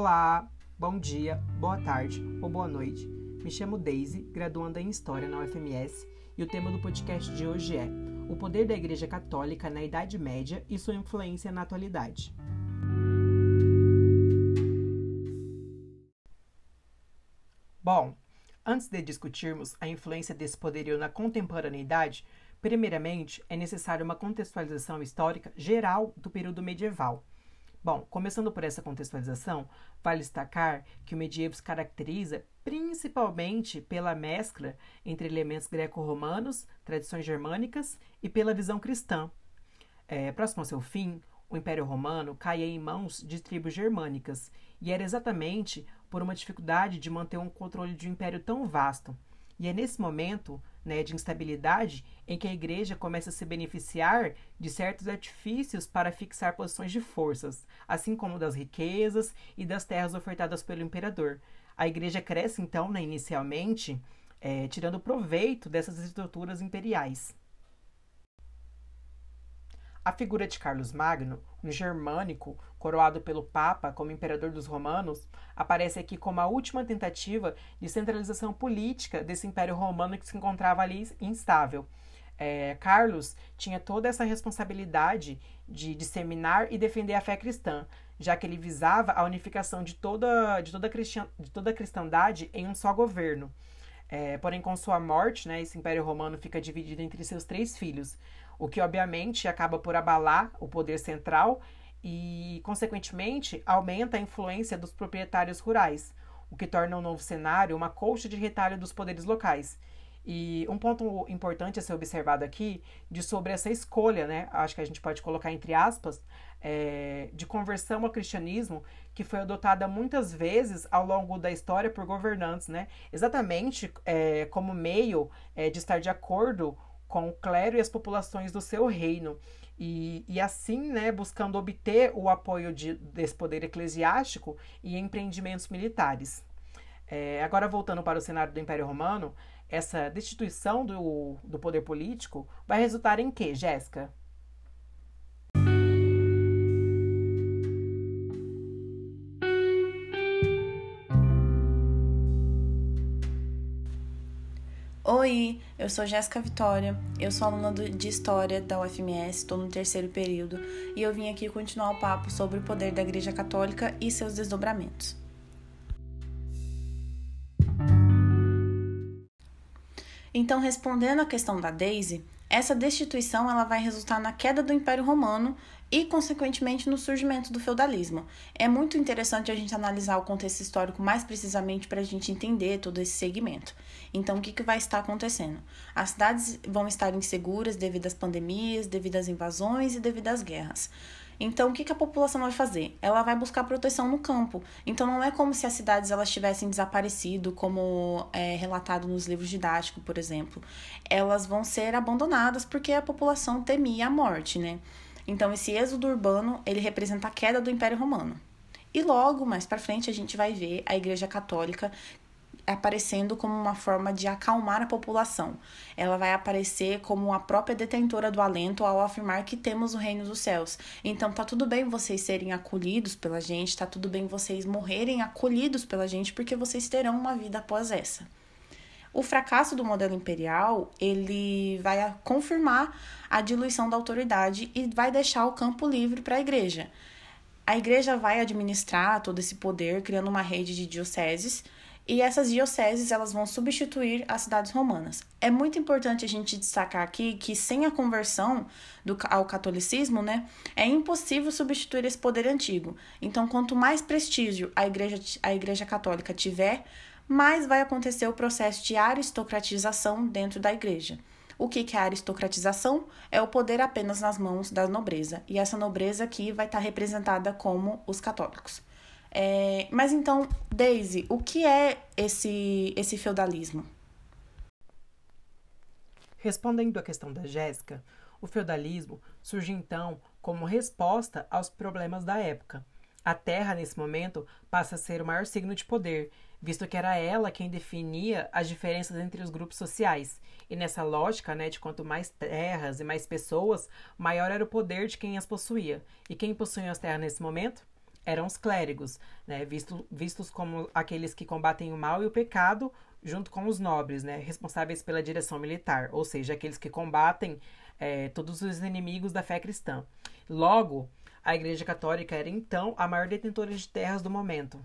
Olá, bom dia, boa tarde ou boa noite. Me chamo Daisy, graduanda em História na UFMS, e o tema do podcast de hoje é O Poder da Igreja Católica na Idade Média e sua influência na atualidade. Bom, antes de discutirmos a influência desse poderio na contemporaneidade, primeiramente é necessária uma contextualização histórica geral do período medieval Bom, começando por essa contextualização, vale destacar que o medievo se caracteriza principalmente pela mescla entre elementos greco-romanos, tradições germânicas e pela visão cristã. É, próximo ao seu fim, o Império Romano caía em mãos de tribos germânicas, e era exatamente por uma dificuldade de manter um controle de um império tão vasto. E é nesse momento né, de instabilidade em que a igreja começa a se beneficiar de certos artifícios para fixar posições de forças, assim como das riquezas e das terras ofertadas pelo imperador. A igreja cresce, então, né, inicialmente, é, tirando proveito dessas estruturas imperiais. A figura de Carlos Magno, um germânico coroado pelo Papa como imperador dos romanos, aparece aqui como a última tentativa de centralização política desse império romano que se encontrava ali instável. É, Carlos tinha toda essa responsabilidade de disseminar e defender a fé cristã, já que ele visava a unificação de toda, de toda, cristã, de toda a cristandade em um só governo. É, porém, com sua morte, né, esse império romano fica dividido entre seus três filhos, o que obviamente acaba por abalar o poder central e, consequentemente, aumenta a influência dos proprietários rurais, o que torna o novo cenário uma colcha de retalho dos poderes locais. E um ponto importante a ser observado aqui de sobre essa escolha, né? Acho que a gente pode colocar entre aspas, é, de conversão ao cristianismo, que foi adotada muitas vezes ao longo da história por governantes, né? Exatamente é, como meio é, de estar de acordo com o clero e as populações do seu reino. E, e assim, né, buscando obter o apoio de, desse poder eclesiástico e empreendimentos militares. É, agora, voltando para o cenário do Império Romano, essa destituição do, do poder político vai resultar em quê, Jéssica? Oi, eu sou Jéssica Vitória, eu sou aluna de História da UFMS, estou no terceiro período e eu vim aqui continuar o papo sobre o poder da Igreja Católica e seus desdobramentos. Então, respondendo à questão da Daisy, essa destituição ela vai resultar na queda do Império Romano e, consequentemente, no surgimento do feudalismo. É muito interessante a gente analisar o contexto histórico mais precisamente para a gente entender todo esse segmento. Então, o que, que vai estar acontecendo? As cidades vão estar inseguras devido às pandemias, devido às invasões e devido às guerras. Então, o que, que a população vai fazer? Ela vai buscar proteção no campo. Então, não é como se as cidades elas tivessem desaparecido, como é relatado nos livros didáticos, por exemplo. Elas vão ser abandonadas porque a população temia a morte, né? Então, esse êxodo urbano, ele representa a queda do Império Romano. E logo mais para frente a gente vai ver a Igreja Católica aparecendo como uma forma de acalmar a população. Ela vai aparecer como a própria detentora do alento ao afirmar que temos o reino dos céus. Então tá tudo bem vocês serem acolhidos pela gente, tá tudo bem vocês morrerem acolhidos pela gente, porque vocês terão uma vida após essa. O fracasso do modelo imperial, ele vai confirmar a diluição da autoridade e vai deixar o campo livre para a igreja. A igreja vai administrar todo esse poder, criando uma rede de dioceses, e essas dioceses elas vão substituir as cidades romanas. É muito importante a gente destacar aqui que sem a conversão do, ao catolicismo, né, é impossível substituir esse poder antigo. Então, quanto mais prestígio a igreja, a igreja católica tiver, mais vai acontecer o processo de aristocratização dentro da igreja. O que, é a aristocratização? É o poder apenas nas mãos da nobreza. E essa nobreza aqui vai estar representada como os católicos. É, mas então, Daisy, o que é esse, esse feudalismo? Respondendo à questão da Jéssica, o feudalismo surge então como resposta aos problemas da época. A terra, nesse momento, passa a ser o maior signo de poder, visto que era ela quem definia as diferenças entre os grupos sociais. E nessa lógica, né, de quanto mais terras e mais pessoas, maior era o poder de quem as possuía. E quem possuía as terras nesse momento? Eram os clérigos, né, visto, vistos como aqueles que combatem o mal e o pecado, junto com os nobres, né, responsáveis pela direção militar, ou seja, aqueles que combatem é, todos os inimigos da fé cristã. Logo, a Igreja Católica era então a maior detentora de terras do momento.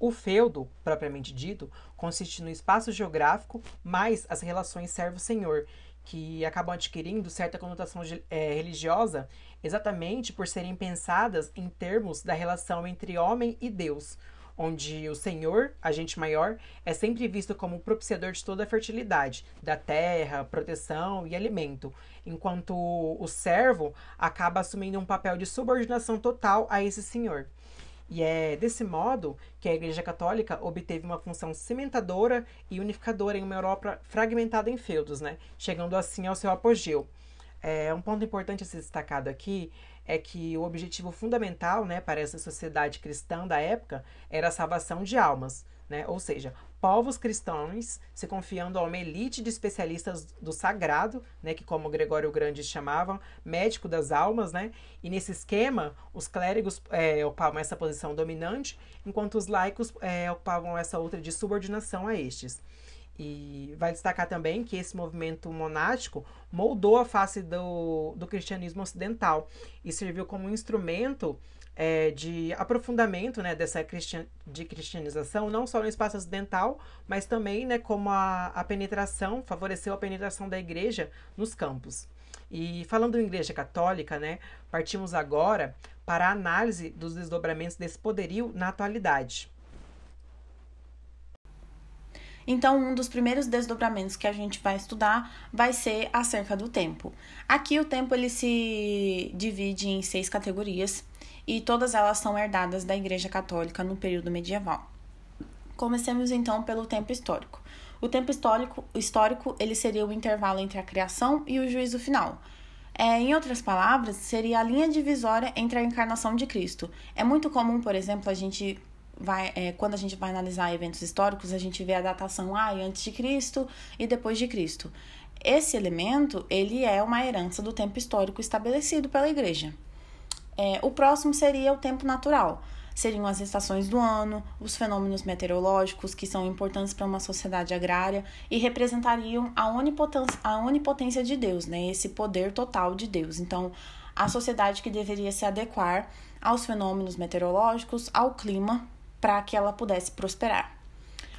O feudo, propriamente dito, consiste no espaço geográfico mais as relações servo-senhor, que acabam adquirindo certa conotação é, religiosa exatamente por serem pensadas em termos da relação entre homem e Deus, onde o Senhor, agente maior, é sempre visto como propiciador de toda a fertilidade, da terra, proteção e alimento, enquanto o servo acaba assumindo um papel de subordinação total a esse Senhor. E é desse modo que a Igreja Católica obteve uma função cimentadora e unificadora em uma Europa fragmentada em feudos, né? chegando assim ao seu apogeu. É, um ponto importante a ser destacado aqui é que o objetivo fundamental né, para essa sociedade cristã da época era a salvação de almas, né? ou seja, povos cristãos se confiando a uma elite de especialistas do sagrado, né, que como Gregório Grande chamavam, médico das almas, né, e nesse esquema os clérigos é, ocupavam essa posição dominante, enquanto os laicos é, ocupavam essa outra de subordinação a estes. E vai destacar também que esse movimento monástico moldou a face do, do cristianismo ocidental e serviu como instrumento é, de aprofundamento né, dessa cristian, de cristianização, não só no espaço ocidental, mas também né, como a, a penetração, favoreceu a penetração da igreja nos campos. E falando em igreja católica, né, partimos agora para a análise dos desdobramentos desse poderio na atualidade. Então, um dos primeiros desdobramentos que a gente vai estudar vai ser acerca do tempo. Aqui o tempo ele se divide em seis categorias e todas elas são herdadas da Igreja Católica no período medieval. Comecemos então pelo tempo histórico. O tempo histórico, histórico ele seria o intervalo entre a criação e o juízo final. É, em outras palavras, seria a linha divisória entre a encarnação de Cristo. É muito comum, por exemplo, a gente vai, é, quando a gente vai analisar eventos históricos, a gente vê a datação ah, antes de Cristo e depois de Cristo. Esse elemento ele é uma herança do tempo histórico estabelecido pela Igreja. É, o próximo seria o tempo natural. Seriam as estações do ano, os fenômenos meteorológicos que são importantes para uma sociedade agrária e representariam a onipotência, a onipotência de Deus, né? esse poder total de Deus. Então, a sociedade que deveria se adequar aos fenômenos meteorológicos, ao clima, para que ela pudesse prosperar.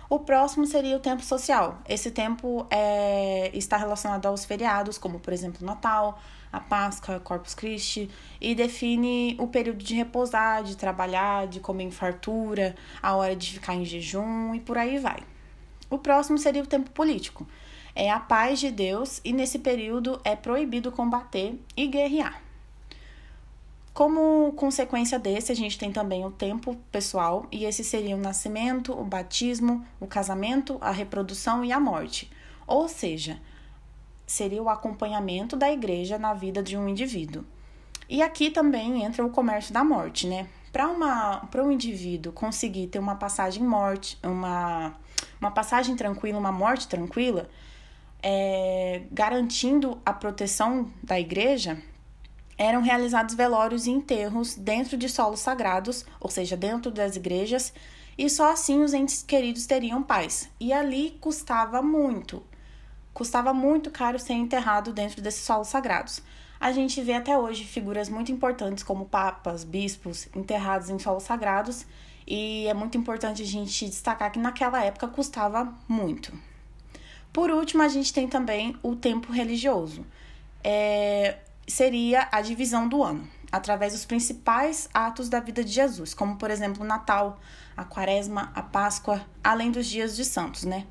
O próximo seria o tempo social. Esse tempo é, está relacionado aos feriados, como por exemplo Natal, a Páscoa, Corpus Christi, e define o período de repousar, de trabalhar, de comer em fartura, a hora de ficar em jejum e por aí vai. O próximo seria o tempo político. É a paz de Deus e nesse período é proibido combater e guerrear. Como consequência desse, a gente tem também o tempo pessoal, e esse seria o nascimento, o batismo, o casamento, a reprodução e a morte. Ou seja, seria o acompanhamento da igreja na vida de um indivíduo. E aqui também entra o comércio da morte, né? Para um indivíduo conseguir ter uma passagem morte, uma, uma passagem tranquila, uma morte tranquila, é, garantindo a proteção da igreja, eram realizados velórios e enterros dentro de solos sagrados, ou seja, dentro das igrejas, e só assim os entes queridos teriam paz. E ali custava muito, Custava muito caro ser enterrado dentro desses solos sagrados. A gente vê até hoje figuras muito importantes como papas, bispos enterrados em solos sagrados, e é muito importante a gente destacar que naquela época custava muito. Por último, a gente tem também o tempo religioso. É, seria a divisão do ano, através dos principais atos da vida de Jesus, como por exemplo o Natal, a Quaresma, a Páscoa, além dos dias de santos, né?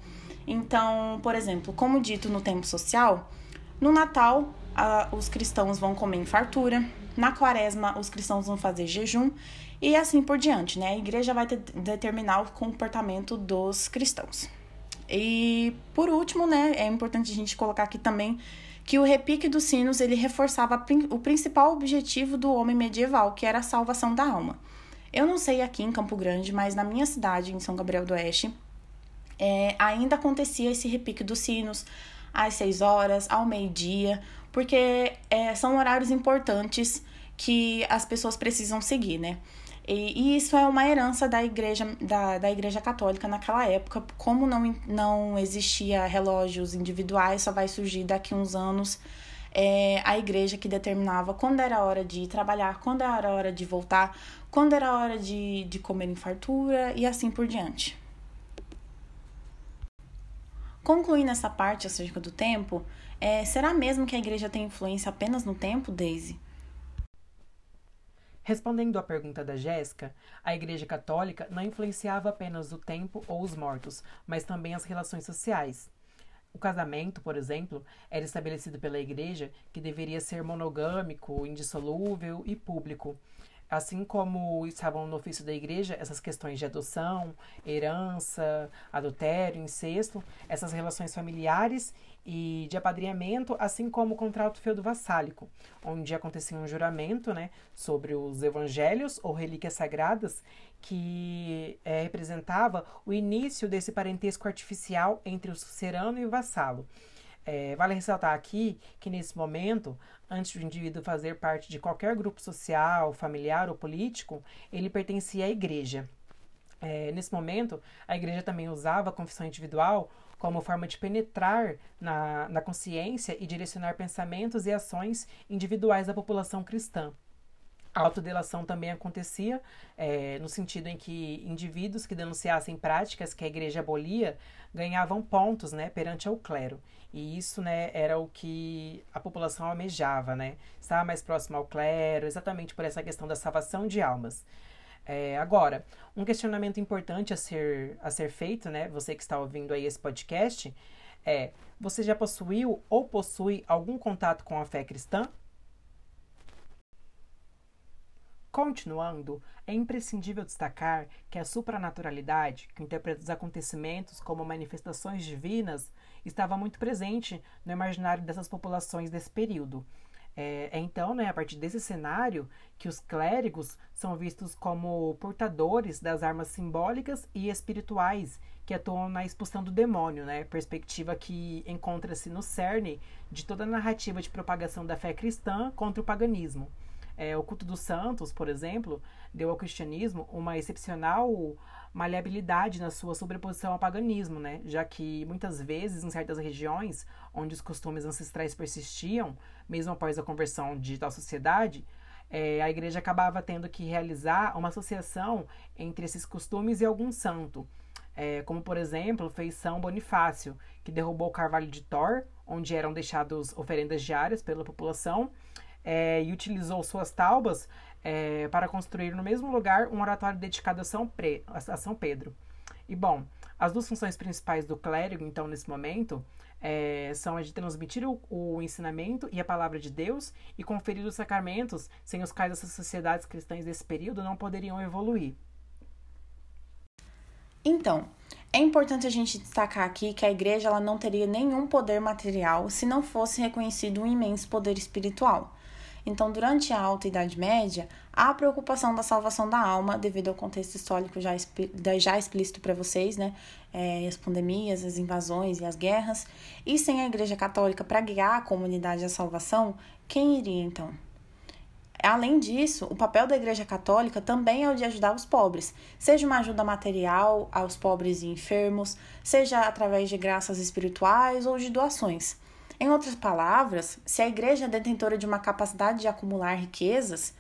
Então, por exemplo, como dito no tempo social, no Natal a, os cristãos vão comer em fartura, na quaresma os cristãos vão fazer jejum e assim por diante, né? A igreja vai ter, determinar o comportamento dos cristãos. E por último, né, é importante a gente colocar aqui também que o repique dos sinos ele reforçava o principal objetivo do homem medieval, que era a salvação da alma. Eu não sei aqui em Campo Grande, mas na minha cidade, em São Gabriel do Oeste, é, ainda acontecia esse repique dos sinos às seis horas, ao meio-dia, porque é, são horários importantes que as pessoas precisam seguir, né? E, e, isso é uma herança da igreja, da, da igreja católica naquela época. Como não, não existia relógios individuais, só vai surgir daqui uns anos é, a igreja que determinava quando era hora de trabalhar, quando era hora de voltar, quando era hora de, de comer em fartura e assim por diante. Concluindo essa parte acerca do tempo, é, será mesmo que a igreja tem influência apenas no tempo, Daisy? Respondendo à pergunta da Jéssica, a Igreja Católica não influenciava apenas o tempo ou os mortos, mas também as relações sociais. O casamento, por exemplo, era estabelecido pela Igreja que deveria ser monogâmico, indissolúvel e público. Assim como estavam no ofício da igreja essas questões de adoção, herança, adultério, incesto, essas relações familiares e de apadrinhamento, assim como o contrato feudo-vassálico, onde acontecia um juramento né, sobre os evangelhos ou relíquias sagradas que é, representava o início desse parentesco artificial entre o sucerano e o vassalo. É, vale ressaltar aqui que nesse momento, antes do indivíduo fazer parte de qualquer grupo social, familiar ou político, ele pertencia à igreja. É, nesse momento, a igreja também usava a confissão individual como forma de penetrar na, na consciência e direcionar pensamentos e ações individuais da população cristã. A autodelação também acontecia é, no sentido em que indivíduos que denunciassem práticas que a igreja abolia ganhavam pontos né, perante ao clero. E isso né, era o que a população almejava, né? Estar mais próximo ao clero, exatamente por essa questão da salvação de almas. É, agora, um questionamento importante a ser, a ser feito, né? Você que está ouvindo aí esse podcast, é: você já possuiu ou possui algum contato com a fé cristã? Continuando, é imprescindível destacar que a supranaturalidade, que interpreta os acontecimentos como manifestações divinas, estava muito presente no imaginário dessas populações desse período. É, é, então, né, a partir desse cenário, que os clérigos são vistos como portadores das armas simbólicas e espirituais que atuam na expulsão do demônio, né, perspectiva que encontra-se no cerne de toda a narrativa de propagação da fé cristã contra o paganismo. É, o culto dos santos, por exemplo, deu ao cristianismo uma excepcional maleabilidade na sua sobreposição ao paganismo, né? já que muitas vezes em certas regiões onde os costumes ancestrais persistiam, mesmo após a conversão de tal sociedade, é, a igreja acabava tendo que realizar uma associação entre esses costumes e algum santo. É, como, por exemplo, fez São Bonifácio, que derrubou o carvalho de Thor, onde eram deixadas oferendas diárias pela população, é, e utilizou suas taubas é, para construir no mesmo lugar um oratório dedicado a São, Pre, a São Pedro. E bom, as duas funções principais do clérigo, então, nesse momento, é, são a de transmitir o, o, ensinamento e a palavra de Deus e conferir os sacramentos, sem os quais essas sociedades cristãs desse período não poderiam evoluir. Então, é importante a gente destacar aqui que a igreja ela não teria nenhum poder material se não fosse reconhecido um imenso poder espiritual. Então, durante a Alta Idade Média, há a preocupação da salvação da alma, devido ao contexto histórico já, já explícito para vocês, né? É, as pandemias, as invasões e as guerras. E sem a Igreja Católica para guiar a comunidade à salvação, quem iria então? Além disso, o papel da Igreja Católica também é o de ajudar os pobres, seja uma ajuda material aos pobres e enfermos, seja através de graças espirituais ou de doações. Em outras palavras, se a igreja é detentora de uma capacidade de acumular riquezas,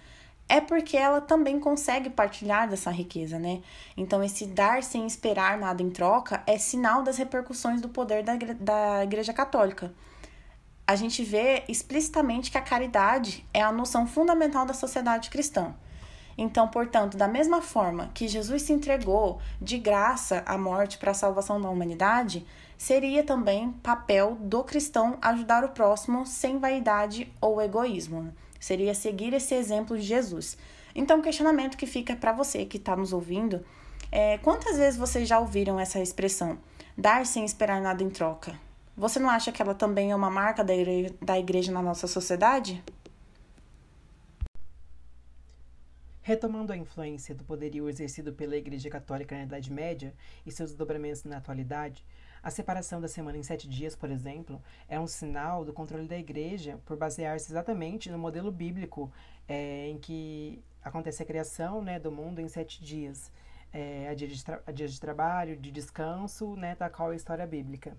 é porque ela também consegue partilhar dessa riqueza, né? Então, esse dar sem esperar nada em troca é sinal das repercussões do poder da, da Igreja Católica. A gente vê explicitamente que a caridade é a noção fundamental da sociedade cristã. Então, portanto, da mesma forma que Jesus se entregou de graça à morte para a salvação da humanidade, seria também papel do cristão ajudar o próximo sem vaidade ou egoísmo. Seria seguir esse exemplo de Jesus. Então, o questionamento que fica para você que está nos ouvindo é: quantas vezes vocês já ouviram essa expressão? Dar sem esperar nada em troca. Você não acha que ela também é uma marca da igreja na nossa sociedade? Retomando a influência do poderio exercido pela Igreja Católica na Idade Média e seus desdobramentos na atualidade, A separação da semana em sete dias, por exemplo, é um sinal do controle da igreja por basear-se exatamente no modelo bíblico é, em que acontece a criação né, do mundo em sete dias. É, a, dia de a dias de trabalho, de descanso, né, da qual é a história bíblica.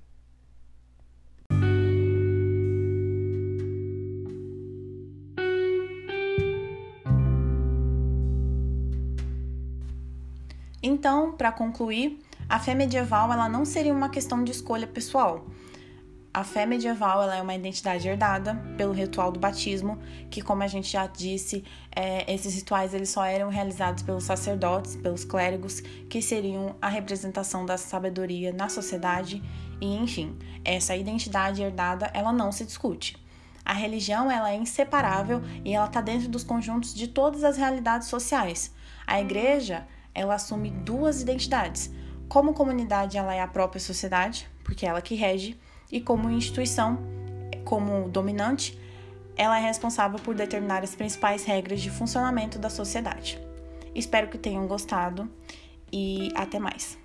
Então, para concluir, a fé medieval ela não seria uma questão de escolha pessoal. A fé medieval ela é uma identidade herdada pelo ritual do batismo, que, como a gente já disse, é, esses rituais eles só eram realizados pelos sacerdotes, pelos clérigos, que seriam a representação da sabedoria na sociedade. E, enfim, essa identidade herdada ela não se discute. A religião ela é inseparável e ela está dentro dos conjuntos de todas as realidades sociais. A igreja ela assume duas identidades. Como comunidade, ela é a própria sociedade, porque é ela que rege, e como instituição, como dominante, ela é responsável por determinar as principais regras de funcionamento da sociedade. Espero que tenham gostado e até mais.